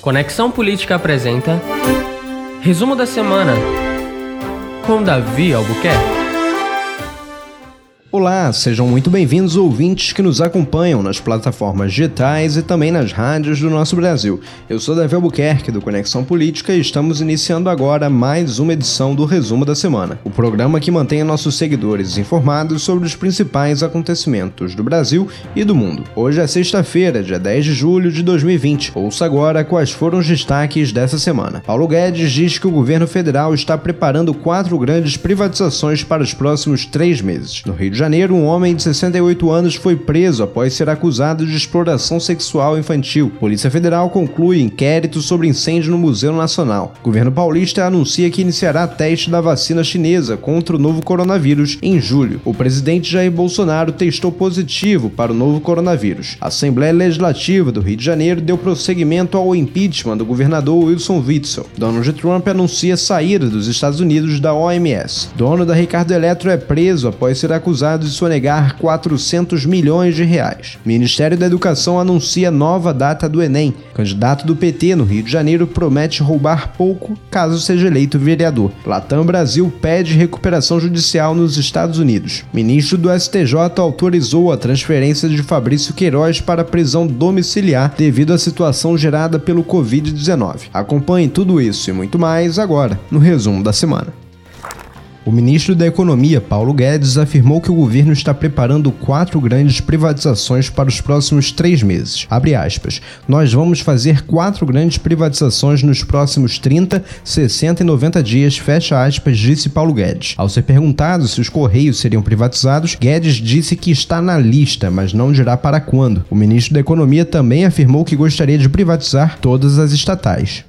Conexão Política apresenta Resumo da Semana com Davi Albuquerque. Olá, sejam muito bem-vindos ouvintes que nos acompanham nas plataformas digitais e também nas rádios do nosso Brasil. Eu sou Davi Albuquerque do Conexão Política e estamos iniciando agora mais uma edição do Resumo da Semana, o programa que mantém nossos seguidores informados sobre os principais acontecimentos do Brasil e do mundo. Hoje é sexta-feira, dia 10 de julho de 2020. Ouça agora quais foram os destaques dessa semana. Paulo Guedes diz que o governo federal está preparando quatro grandes privatizações para os próximos três meses. No Rio de Janeiro, um homem de 68 anos foi preso após ser acusado de exploração sexual infantil. Polícia Federal conclui inquérito sobre incêndio no Museu Nacional. Governo paulista anuncia que iniciará teste da vacina chinesa contra o novo coronavírus em julho. O presidente Jair Bolsonaro testou positivo para o novo coronavírus. A Assembleia Legislativa do Rio de Janeiro deu prosseguimento ao impeachment do governador Wilson Witzel. Donald Trump anuncia saída dos Estados Unidos da OMS. Dono da Ricardo Eletro é preso após ser acusado acusado de sonegar 400 milhões de reais. Ministério da Educação anuncia nova data do Enem. Candidato do PT no Rio de Janeiro promete roubar pouco caso seja eleito vereador. Latam Brasil pede recuperação judicial nos Estados Unidos. Ministro do STJ autorizou a transferência de Fabrício Queiroz para prisão domiciliar devido à situação gerada pelo Covid-19. Acompanhe tudo isso e muito mais agora no resumo da semana. O ministro da Economia, Paulo Guedes, afirmou que o governo está preparando quatro grandes privatizações para os próximos três meses. Aspas. Nós vamos fazer quatro grandes privatizações nos próximos 30, 60 e 90 dias, fecha aspas, disse Paulo Guedes. Ao ser perguntado se os Correios seriam privatizados, Guedes disse que está na lista, mas não dirá para quando. O ministro da Economia também afirmou que gostaria de privatizar todas as estatais.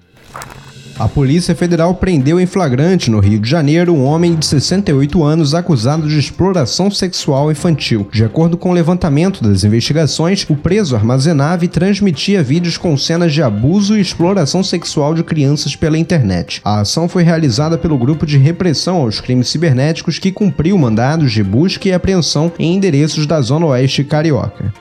A Polícia Federal prendeu em flagrante no Rio de Janeiro um homem de 68 anos acusado de exploração sexual infantil. De acordo com o levantamento das investigações, o preso armazenava e transmitia vídeos com cenas de abuso e exploração sexual de crianças pela internet. A ação foi realizada pelo Grupo de Repressão aos Crimes Cibernéticos que cumpriu mandados de busca e apreensão em endereços da Zona Oeste Carioca.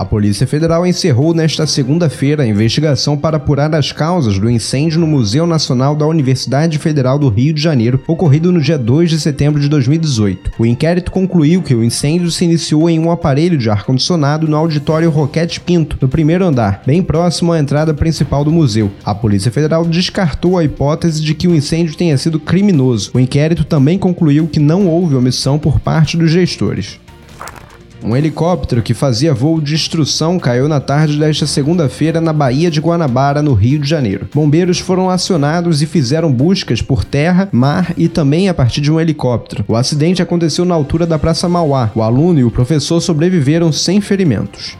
A Polícia Federal encerrou nesta segunda-feira a investigação para apurar as causas do incêndio no Museu Nacional da Universidade Federal do Rio de Janeiro, ocorrido no dia 2 de setembro de 2018. O inquérito concluiu que o incêndio se iniciou em um aparelho de ar-condicionado no auditório Roquete Pinto, no primeiro andar, bem próximo à entrada principal do museu. A Polícia Federal descartou a hipótese de que o incêndio tenha sido criminoso. O inquérito também concluiu que não houve omissão por parte dos gestores. Um helicóptero que fazia voo de instrução caiu na tarde desta segunda-feira na Baía de Guanabara, no Rio de Janeiro. Bombeiros foram acionados e fizeram buscas por terra, mar e também a partir de um helicóptero. O acidente aconteceu na altura da Praça Mauá. O aluno e o professor sobreviveram sem ferimentos.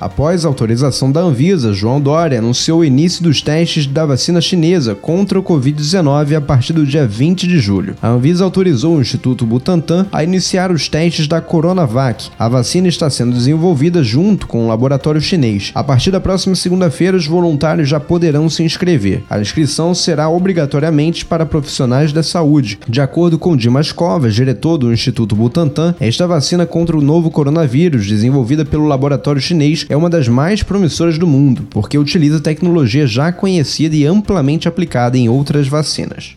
Após autorização da Anvisa, João Dória anunciou o início dos testes da vacina chinesa contra o Covid-19 a partir do dia 20 de julho. A Anvisa autorizou o Instituto Butantan a iniciar os testes da Coronavac. A vacina está sendo desenvolvida junto com o um laboratório chinês. A partir da próxima segunda-feira, os voluntários já poderão se inscrever. A inscrição será obrigatoriamente para profissionais da saúde. De acordo com Dimas Covas, diretor do Instituto Butantan, esta vacina contra o novo coronavírus, desenvolvida pelo laboratório chinês, é uma das mais promissoras do mundo, porque utiliza tecnologia já conhecida e amplamente aplicada em outras vacinas.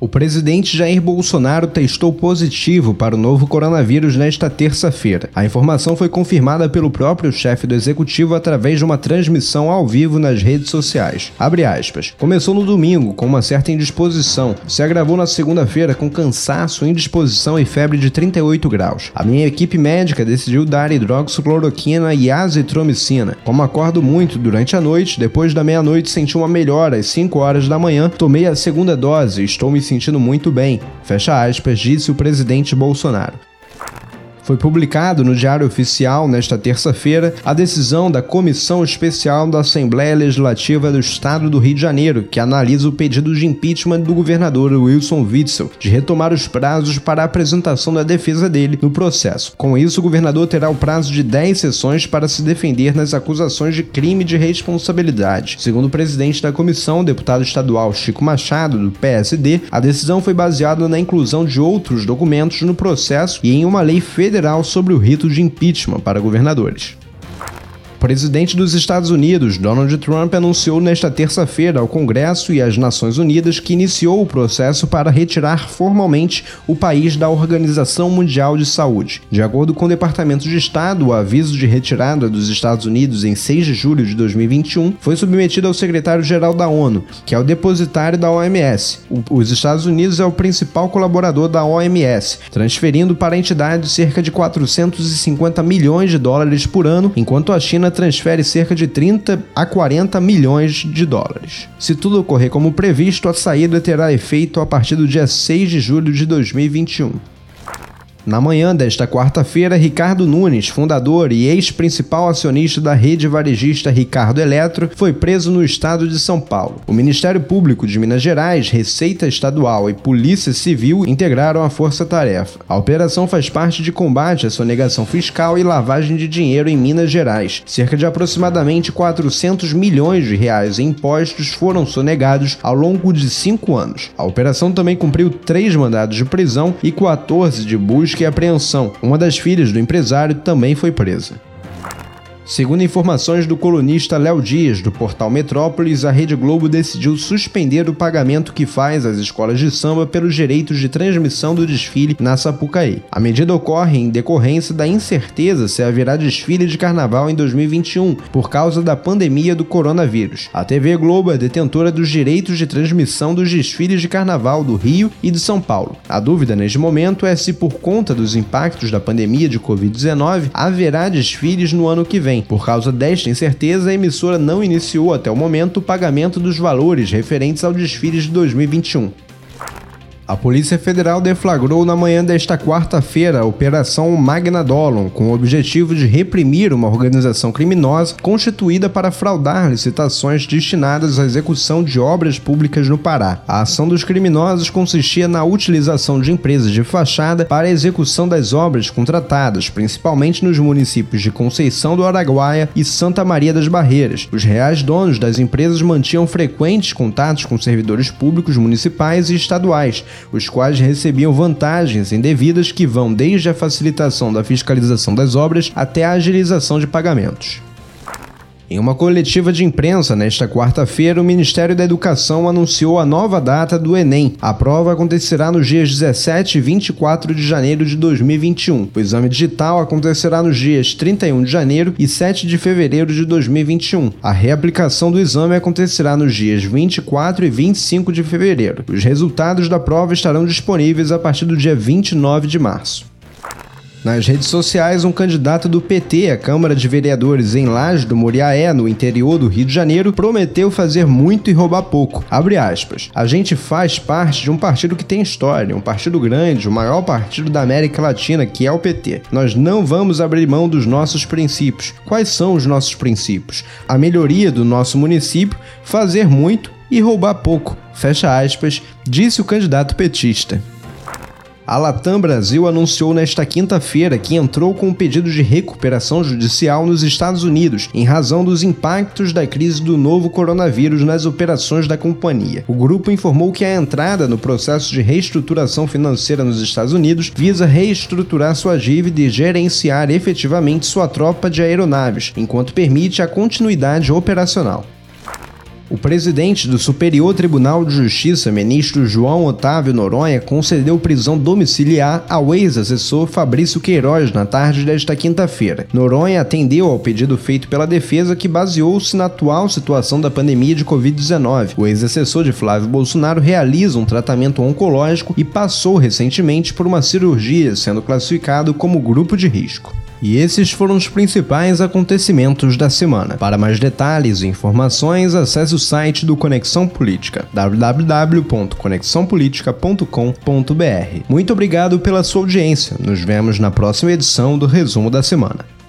O presidente Jair Bolsonaro testou positivo para o novo coronavírus nesta terça-feira. A informação foi confirmada pelo próprio chefe do executivo através de uma transmissão ao vivo nas redes sociais. Abre aspas. Começou no domingo com uma certa indisposição. Se agravou na segunda-feira com cansaço, indisposição e febre de 38 graus. A minha equipe médica decidiu dar hidroxicloroquina e azitromicina. Como acordo muito durante a noite, depois da meia-noite senti uma melhora às 5 horas da manhã, tomei a segunda dose e estou me sentindo muito bem, fecha aspas, disse o presidente Bolsonaro. Foi publicado no Diário Oficial nesta terça-feira a decisão da Comissão Especial da Assembleia Legislativa do Estado do Rio de Janeiro, que analisa o pedido de impeachment do governador Wilson Witzel de retomar os prazos para a apresentação da defesa dele no processo. Com isso, o governador terá o prazo de 10 sessões para se defender nas acusações de crime de responsabilidade. Segundo o presidente da comissão, deputado estadual Chico Machado, do PSD, a decisão foi baseada na inclusão de outros documentos no processo e em uma lei federal federal sobre o rito de impeachment para governadores. Presidente dos Estados Unidos, Donald Trump, anunciou nesta terça-feira ao Congresso e às Nações Unidas que iniciou o processo para retirar formalmente o país da Organização Mundial de Saúde. De acordo com o Departamento de Estado, o aviso de retirada dos Estados Unidos em 6 de julho de 2021 foi submetido ao secretário-geral da ONU, que é o depositário da OMS. Os Estados Unidos é o principal colaborador da OMS, transferindo para a entidade cerca de 450 milhões de dólares por ano, enquanto a China transfere cerca de 30 a 40 milhões de dólares. Se tudo ocorrer como previsto, a saída terá efeito a partir do dia 6 de julho de 2021. Na manhã desta quarta-feira, Ricardo Nunes, fundador e ex-principal acionista da rede varejista Ricardo Eletro, foi preso no estado de São Paulo. O Ministério Público de Minas Gerais, Receita Estadual e Polícia Civil integraram a força-tarefa. A operação faz parte de combate à sonegação fiscal e lavagem de dinheiro em Minas Gerais. Cerca de aproximadamente 400 milhões de reais em impostos foram sonegados ao longo de cinco anos. A operação também cumpriu três mandados de prisão e 14 de busca busca e apreensão. Uma das filhas do empresário também foi presa. Segundo informações do colunista Léo Dias, do portal Metrópolis, a Rede Globo decidiu suspender o pagamento que faz às escolas de samba pelos direitos de transmissão do desfile na Sapucaí. A medida ocorre em decorrência da incerteza se haverá desfile de carnaval em 2021, por causa da pandemia do coronavírus. A TV Globo é detentora dos direitos de transmissão dos desfiles de carnaval do Rio e de São Paulo. A dúvida neste momento é se, por conta dos impactos da pandemia de Covid-19, haverá desfiles no ano que vem por causa desta incerteza, a emissora não iniciou até o momento o pagamento dos valores referentes ao desfile de 2021. A Polícia Federal deflagrou na manhã desta quarta-feira a Operação Magnadolon, com o objetivo de reprimir uma organização criminosa constituída para fraudar licitações destinadas à execução de obras públicas no Pará. A ação dos criminosos consistia na utilização de empresas de fachada para a execução das obras contratadas, principalmente nos municípios de Conceição do Araguaia e Santa Maria das Barreiras. Os reais donos das empresas mantinham frequentes contatos com servidores públicos municipais e estaduais os quais recebiam vantagens indevidas que vão desde a facilitação da fiscalização das obras até a agilização de pagamentos. Em uma coletiva de imprensa nesta quarta-feira, o Ministério da Educação anunciou a nova data do Enem. A prova acontecerá nos dias 17 e 24 de janeiro de 2021. O exame digital acontecerá nos dias 31 de janeiro e 7 de fevereiro de 2021. A reaplicação do exame acontecerá nos dias 24 e 25 de fevereiro. Os resultados da prova estarão disponíveis a partir do dia 29 de março. Nas redes sociais, um candidato do PT à Câmara de Vereadores em Laje do Moriaé, no interior do Rio de Janeiro, prometeu fazer muito e roubar pouco. Abre aspas. A gente faz parte de um partido que tem história, um partido grande, o maior partido da América Latina, que é o PT. Nós não vamos abrir mão dos nossos princípios. Quais são os nossos princípios? A melhoria do nosso município, fazer muito e roubar pouco. Fecha aspas, disse o candidato petista. A Latam Brasil anunciou nesta quinta-feira que entrou com um pedido de recuperação judicial nos Estados Unidos em razão dos impactos da crise do novo coronavírus nas operações da companhia. O grupo informou que a entrada no processo de reestruturação financeira nos Estados Unidos visa reestruturar sua dívida e gerenciar efetivamente sua tropa de aeronaves, enquanto permite a continuidade operacional. O presidente do Superior Tribunal de Justiça, ministro João Otávio Noronha, concedeu prisão domiciliar ao ex-assessor Fabrício Queiroz na tarde desta quinta-feira. Noronha atendeu ao pedido feito pela defesa que baseou-se na atual situação da pandemia de Covid-19. O ex-assessor de Flávio Bolsonaro realiza um tratamento oncológico e passou recentemente por uma cirurgia, sendo classificado como grupo de risco. E esses foram os principais acontecimentos da semana. Para mais detalhes e informações, acesse o site do Conexão Política, www.conexãopolitica.com.br. Muito obrigado pela sua audiência. Nos vemos na próxima edição do Resumo da Semana.